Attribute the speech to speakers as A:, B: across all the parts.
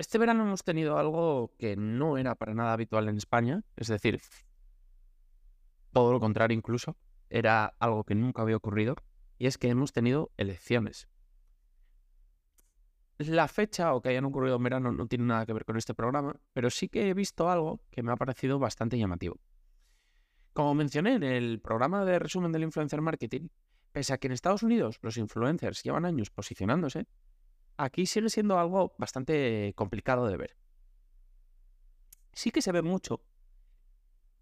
A: Este verano hemos tenido algo que no era para nada habitual en España, es decir, todo lo contrario incluso, era algo que nunca había ocurrido, y es que hemos tenido elecciones. La fecha o que hayan ocurrido en verano no tiene nada que ver con este programa, pero sí que he visto algo que me ha parecido bastante llamativo. Como mencioné en el programa de resumen del influencer marketing, pese a que en Estados Unidos los influencers llevan años posicionándose, aquí sigue siendo algo bastante complicado de ver. Sí que se ve mucho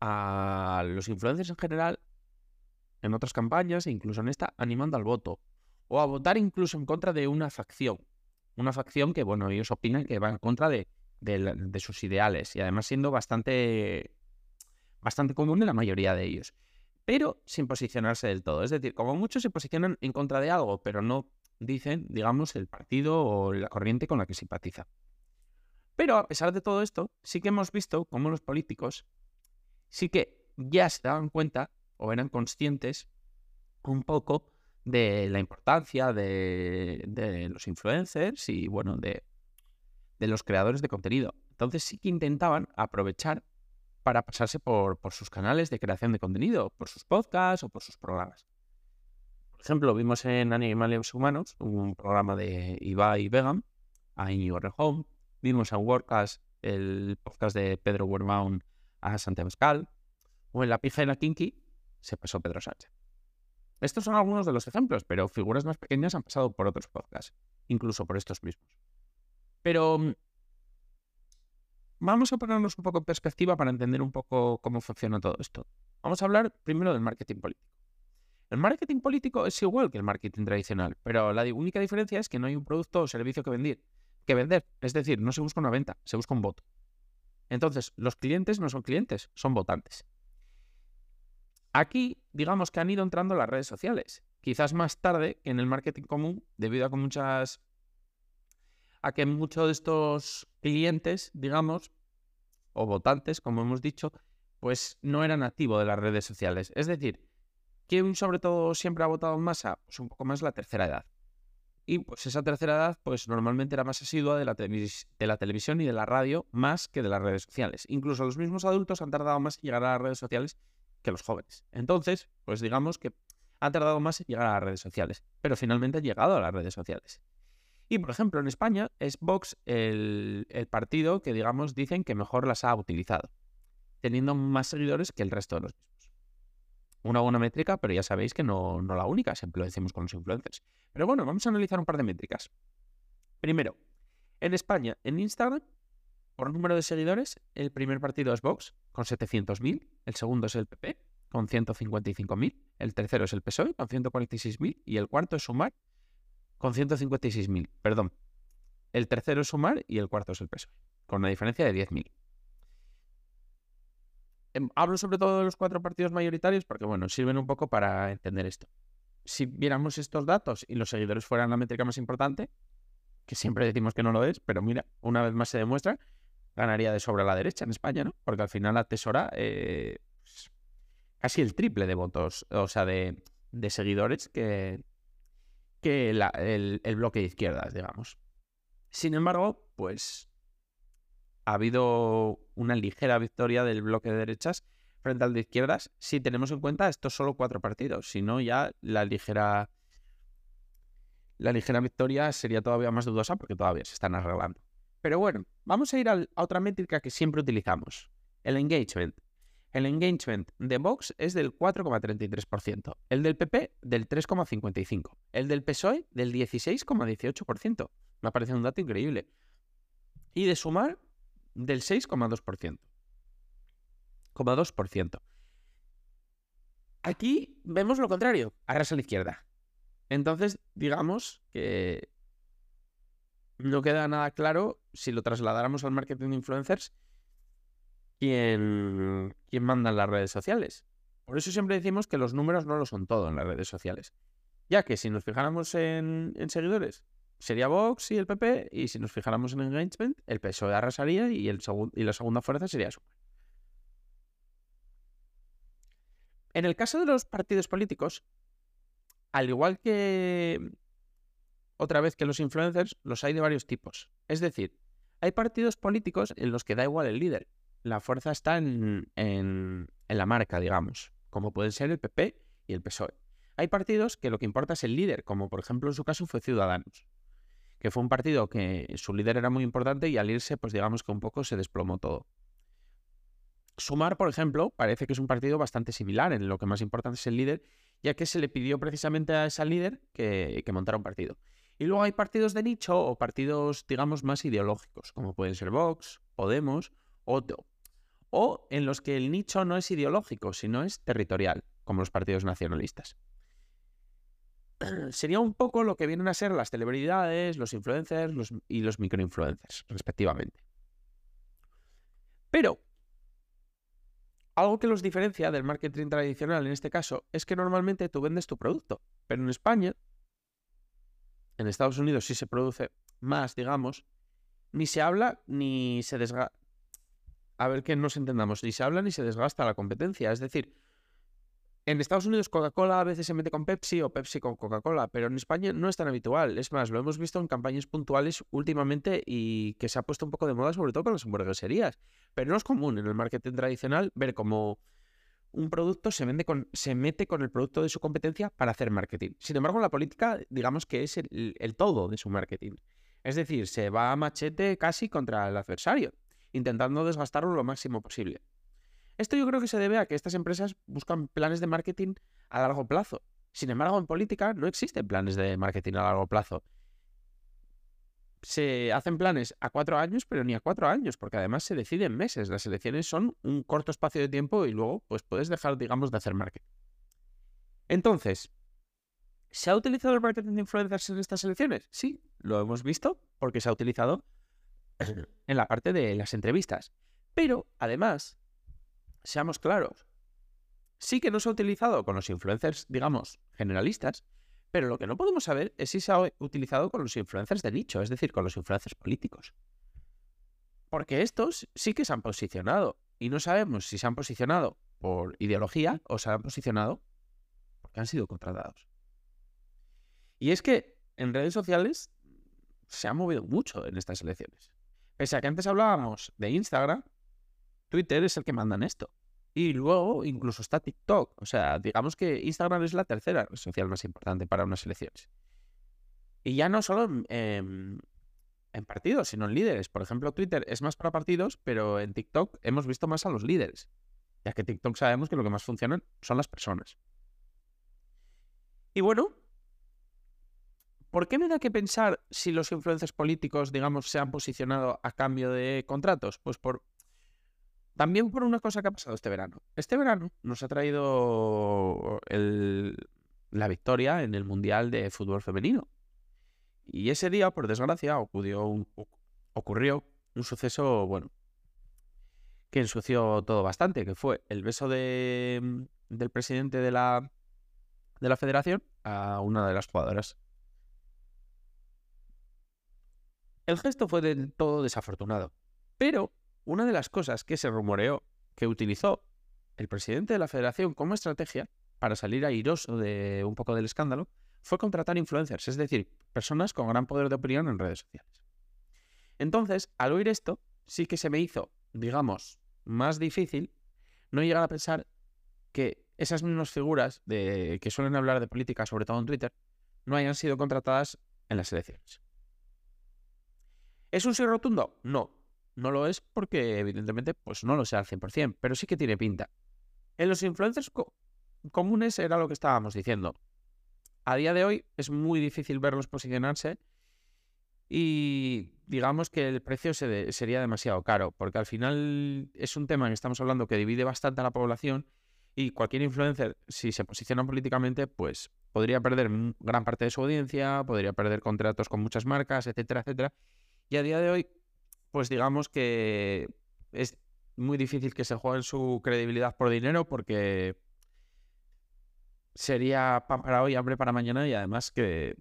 A: a los influencers en general, en otras campañas e incluso en esta, animando al voto, o a votar incluso en contra de una facción. Una facción que, bueno, ellos opinan que va en contra de, de sus ideales y además siendo bastante, bastante común en la mayoría de ellos. Pero sin posicionarse del todo. Es decir, como muchos se posicionan en contra de algo, pero no dicen, digamos, el partido o la corriente con la que simpatiza. Pero a pesar de todo esto, sí que hemos visto cómo los políticos sí que ya se daban cuenta o eran conscientes un poco de la importancia de, los influencers y, bueno, de, los creadores de contenido. Entonces sí que intentaban aprovechar para pasarse por sus canales de creación de contenido, por sus podcasts o por sus programas. Ejemplo, vimos en Animales Humanos un programa de Ibai Vegan, a Iñigo Home. Vimos en WordCast el podcast de Pedro Werbaum a Santiago Pascal. O en La Pija y la Kinky se pasó Pedro Sánchez. Estos son algunos de los ejemplos, pero figuras más pequeñas han pasado por otros podcasts, incluso por estos mismos. Pero mm, vamos a ponernos un poco en perspectiva para entender un poco cómo funciona todo esto. Vamos a hablar primero del marketing político. El marketing político es igual que el marketing tradicional, pero la única diferencia es que no hay un producto o servicio que vender. Que vender. Es decir, no se busca una venta, se busca un voto. Entonces, los clientes no son clientes, son votantes. Aquí, digamos que han ido entrando las redes sociales. Quizás más tarde que en el marketing común, debido a que muchas. a que muchos de estos clientes, digamos, o votantes, como hemos dicho, pues no eran activos de las redes sociales. Es decir, ¿Quién sobre todo siempre ha votado en masa? Pues un poco más la tercera edad. Y pues esa tercera edad, pues normalmente era más asidua de la, de la televisión y de la radio más que de las redes sociales. Incluso los mismos adultos han tardado más en llegar a las redes sociales que los jóvenes. Entonces, pues digamos que han tardado más en llegar a las redes sociales, pero finalmente han llegado a las redes sociales. Y por ejemplo, en España es Vox el, el partido que, digamos, dicen que mejor las ha utilizado, teniendo más seguidores que el resto de los mismos una buena métrica, pero ya sabéis que no, no la única, siempre lo decimos con los influencers. Pero bueno, vamos a analizar un par de métricas. Primero, en España, en Instagram, por número de seguidores, el primer partido es Vox, con 700.000, el segundo es el PP, con 155.000, el tercero es el PSOE, con 146.000, y el cuarto es Sumar, con 156.000. Perdón, el tercero es Sumar y el cuarto es el PSOE, con una diferencia de 10.000. Em, hablo sobre todo de los cuatro partidos mayoritarios porque, bueno, sirven un poco para entender esto. Si viéramos estos datos y los seguidores fueran la métrica más importante, que siempre decimos que no lo es, pero mira, una vez más se demuestra, ganaría de sobra la derecha en España, ¿no? Porque al final atesora eh, pues, casi el triple de votos, o sea, de, seguidores que, que el bloque de izquierdas, digamos. Sin embargo, pues ha habido una ligera victoria del bloque de derechas frente al de izquierdas si tenemos en cuenta estos solo cuatro partidos, si no ya la ligera la ligera victoria sería todavía más dudosa porque todavía se están arreglando. Pero bueno, vamos a ir a otra métrica que siempre utilizamos, el engagement. El engagement de Vox es del 4,33%, el del PP del 3,55%, el del PSOE del 16,18%. Me parece un dato increíble. Y de Sumar del 6,2%. 2%. Aquí vemos lo contrario, arrasa a la izquierda. Entonces, digamos que no queda nada claro si lo trasladáramos al marketing de influencers quién, quién manda en las redes sociales. Por eso siempre decimos que los números no lo son todo en las redes sociales. Ya que si nos fijáramos en, seguidores, sería Vox y el PP, y si nos fijáramos en engagement, el PSOE arrasaría y, el y la segunda fuerza sería Sumar. En el caso de los partidos políticos, al igual que otra vez que los influencers, los hay de varios tipos. Es decir, hay partidos políticos en los que da igual el líder. La fuerza está en, en, la marca, digamos, como pueden ser el PP y el PSOE. Hay partidos que lo que importa es el líder, como por ejemplo en su caso fue Ciudadanos, que fue un partido que su líder era muy importante y al irse, pues digamos que un poco se desplomó todo. Sumar, por ejemplo, parece que es un partido bastante similar, en lo que más importante es el líder, ya que se le pidió precisamente a ese líder que, montara un partido. Y luego hay partidos de nicho o partidos, digamos, más ideológicos, como pueden ser Vox, Podemos o, o en los que el nicho no es ideológico, sino es territorial, como los partidos nacionalistas. Sería un poco lo que vienen a ser las celebridades, los influencers y los microinfluencers, respectivamente. Pero algo que los diferencia del marketing tradicional en este caso es que normalmente tú vendes tu producto, pero en España, en Estados Unidos sí se produce más, digamos, ni se habla ni se desgasta. A ver que nos entendamos, ni se habla ni se desgasta la competencia. Es decir, en Estados Unidos Coca-Cola a veces se mete con Pepsi o Pepsi con Coca-Cola, pero en España no es tan habitual. Es más, lo hemos visto en campañas puntuales últimamente y que se ha puesto un poco de moda, sobre todo con las hamburgueserías. Pero no es común en el marketing tradicional ver cómo un producto se, vende con, se mete con el producto de su competencia para hacer marketing. Sin embargo, la política, digamos que es el, el todo de su marketing. Es decir, se va a machete casi contra el adversario, intentando desgastarlo lo máximo posible. Esto yo creo que se debe a que estas empresas buscan planes de marketing a largo plazo. Sin embargo, en política no existen planes de marketing a largo plazo. Se hacen planes a cuatro años, pero ni a cuatro años, porque además se deciden meses. Las elecciones son un corto espacio de tiempo y luego pues puedes dejar, digamos, de hacer marketing. Entonces, ¿se ha utilizado el marketing de influencers en estas elecciones? Sí, lo hemos visto porque se ha utilizado en la parte de las entrevistas. Pero, además, seamos claros, sí que no se ha utilizado con los influencers, digamos, generalistas, pero lo que no podemos saber es si se ha utilizado con los influencers de nicho, es decir, con los influencers políticos. Porque estos sí que se han posicionado y no sabemos si se han posicionado por ideología o se han posicionado porque han sido contratados. Y es que en redes sociales se ha movido mucho en estas elecciones. Pese a que antes hablábamos de Instagram, Twitter es el que manda en esto. Y luego incluso está TikTok. O sea, digamos que Instagram es la tercera red social más importante para unas elecciones. Y ya no solo en, partidos, sino en líderes. Por ejemplo, Twitter es más para partidos, pero en TikTok hemos visto más a los líderes. Ya que TikTok sabemos que lo que más funciona son las personas. Y bueno, ¿por qué me da que pensar si los influencers políticos, digamos, se han posicionado a cambio de contratos? Pues por también por una cosa que ha pasado este verano. Este verano nos ha traído la victoria en el Mundial de Fútbol Femenino. Y ese día, por desgracia, ocurrió un, ocurrió un suceso, bueno, que ensució todo bastante, que fue el beso de, del presidente de la, de la federación a una de las jugadoras. El gesto fue del todo desafortunado, pero una de las cosas que se rumoreó que utilizó el presidente de la federación como estrategia para salir airoso de un poco del escándalo fue contratar influencers, es decir, personas con gran poder de opinión en redes sociales. Entonces, al oír esto, sí que se me hizo, digamos, más difícil no llegar a pensar que esas mismas figuras de, que suelen hablar de política, sobre todo en Twitter, no hayan sido contratadas en las elecciones. ¿Es un sí rotundo? No, no lo es porque evidentemente pues no lo sé al 100%, pero sí que tiene pinta. En los influencers comunes era lo que estábamos diciendo. A día de hoy es muy difícil verlos posicionarse y digamos que el precio sería demasiado caro, porque al final es un tema que estamos hablando que divide bastante a la población y cualquier influencer, si se posiciona políticamente, pues podría perder gran parte de su audiencia, podría perder contratos con muchas marcas, etcétera, etcétera. Y a día de hoy, pues digamos que es muy difícil que se juegue su credibilidad por dinero porque sería pan para hoy, hambre para mañana y además que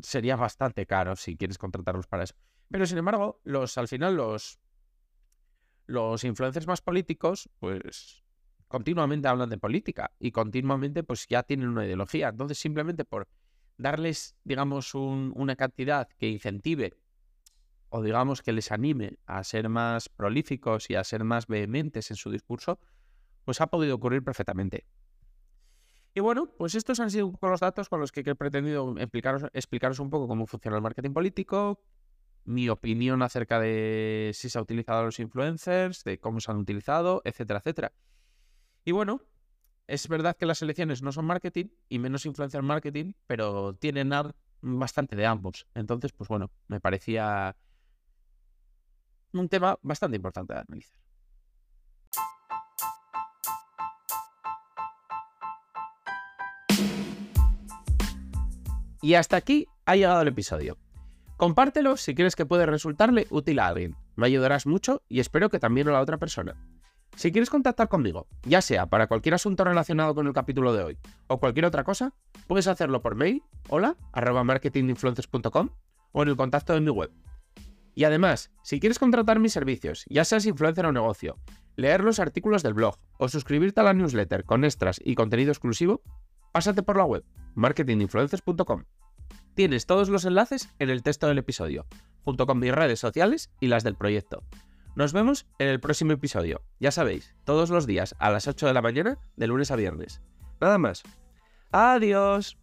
A: sería bastante caro si quieres contratarlos para eso. Pero sin embargo, los, al final los, los influencers más políticos, pues continuamente hablan de política y continuamente pues ya tienen una ideología. Entonces simplemente por darles, digamos, una cantidad que incentive o digamos que les anime a ser más prolíficos y a ser más vehementes en su discurso, pues ha podido ocurrir perfectamente. Y bueno, pues estos han sido los datos con los que he pretendido explicaros, explicaros un poco cómo funciona el marketing político, mi opinión acerca de si se ha utilizado los influencers, de cómo se han utilizado, etcétera, etcétera. Y bueno, es verdad que las elecciones no son marketing y menos influencer marketing, pero tienen bastante de ambos. Entonces, pues bueno, me parecía un tema bastante importante de analizar. Y hasta aquí ha llegado el episodio. Compártelo si crees que puede resultarle útil a alguien. Me ayudarás mucho y espero que también a la otra persona. Si quieres contactar conmigo, ya sea para cualquier asunto relacionado con el capítulo de hoy o cualquier otra cosa, puedes hacerlo por mail, hola, arroba marketinginfluencers.com o en el contacto de mi web, y además, si quieres contratar mis servicios, ya seas influencer o negocio, leer los artículos del blog o suscribirte a la newsletter con extras y contenido exclusivo, pásate por la web marketinginfluencers.com. Tienes todos los enlaces en el texto del episodio, junto con mis redes sociales y las del proyecto. Nos vemos en el próximo episodio, ya sabéis, todos los días a las 8 de la mañana de lunes a viernes. Nada más. Adiós.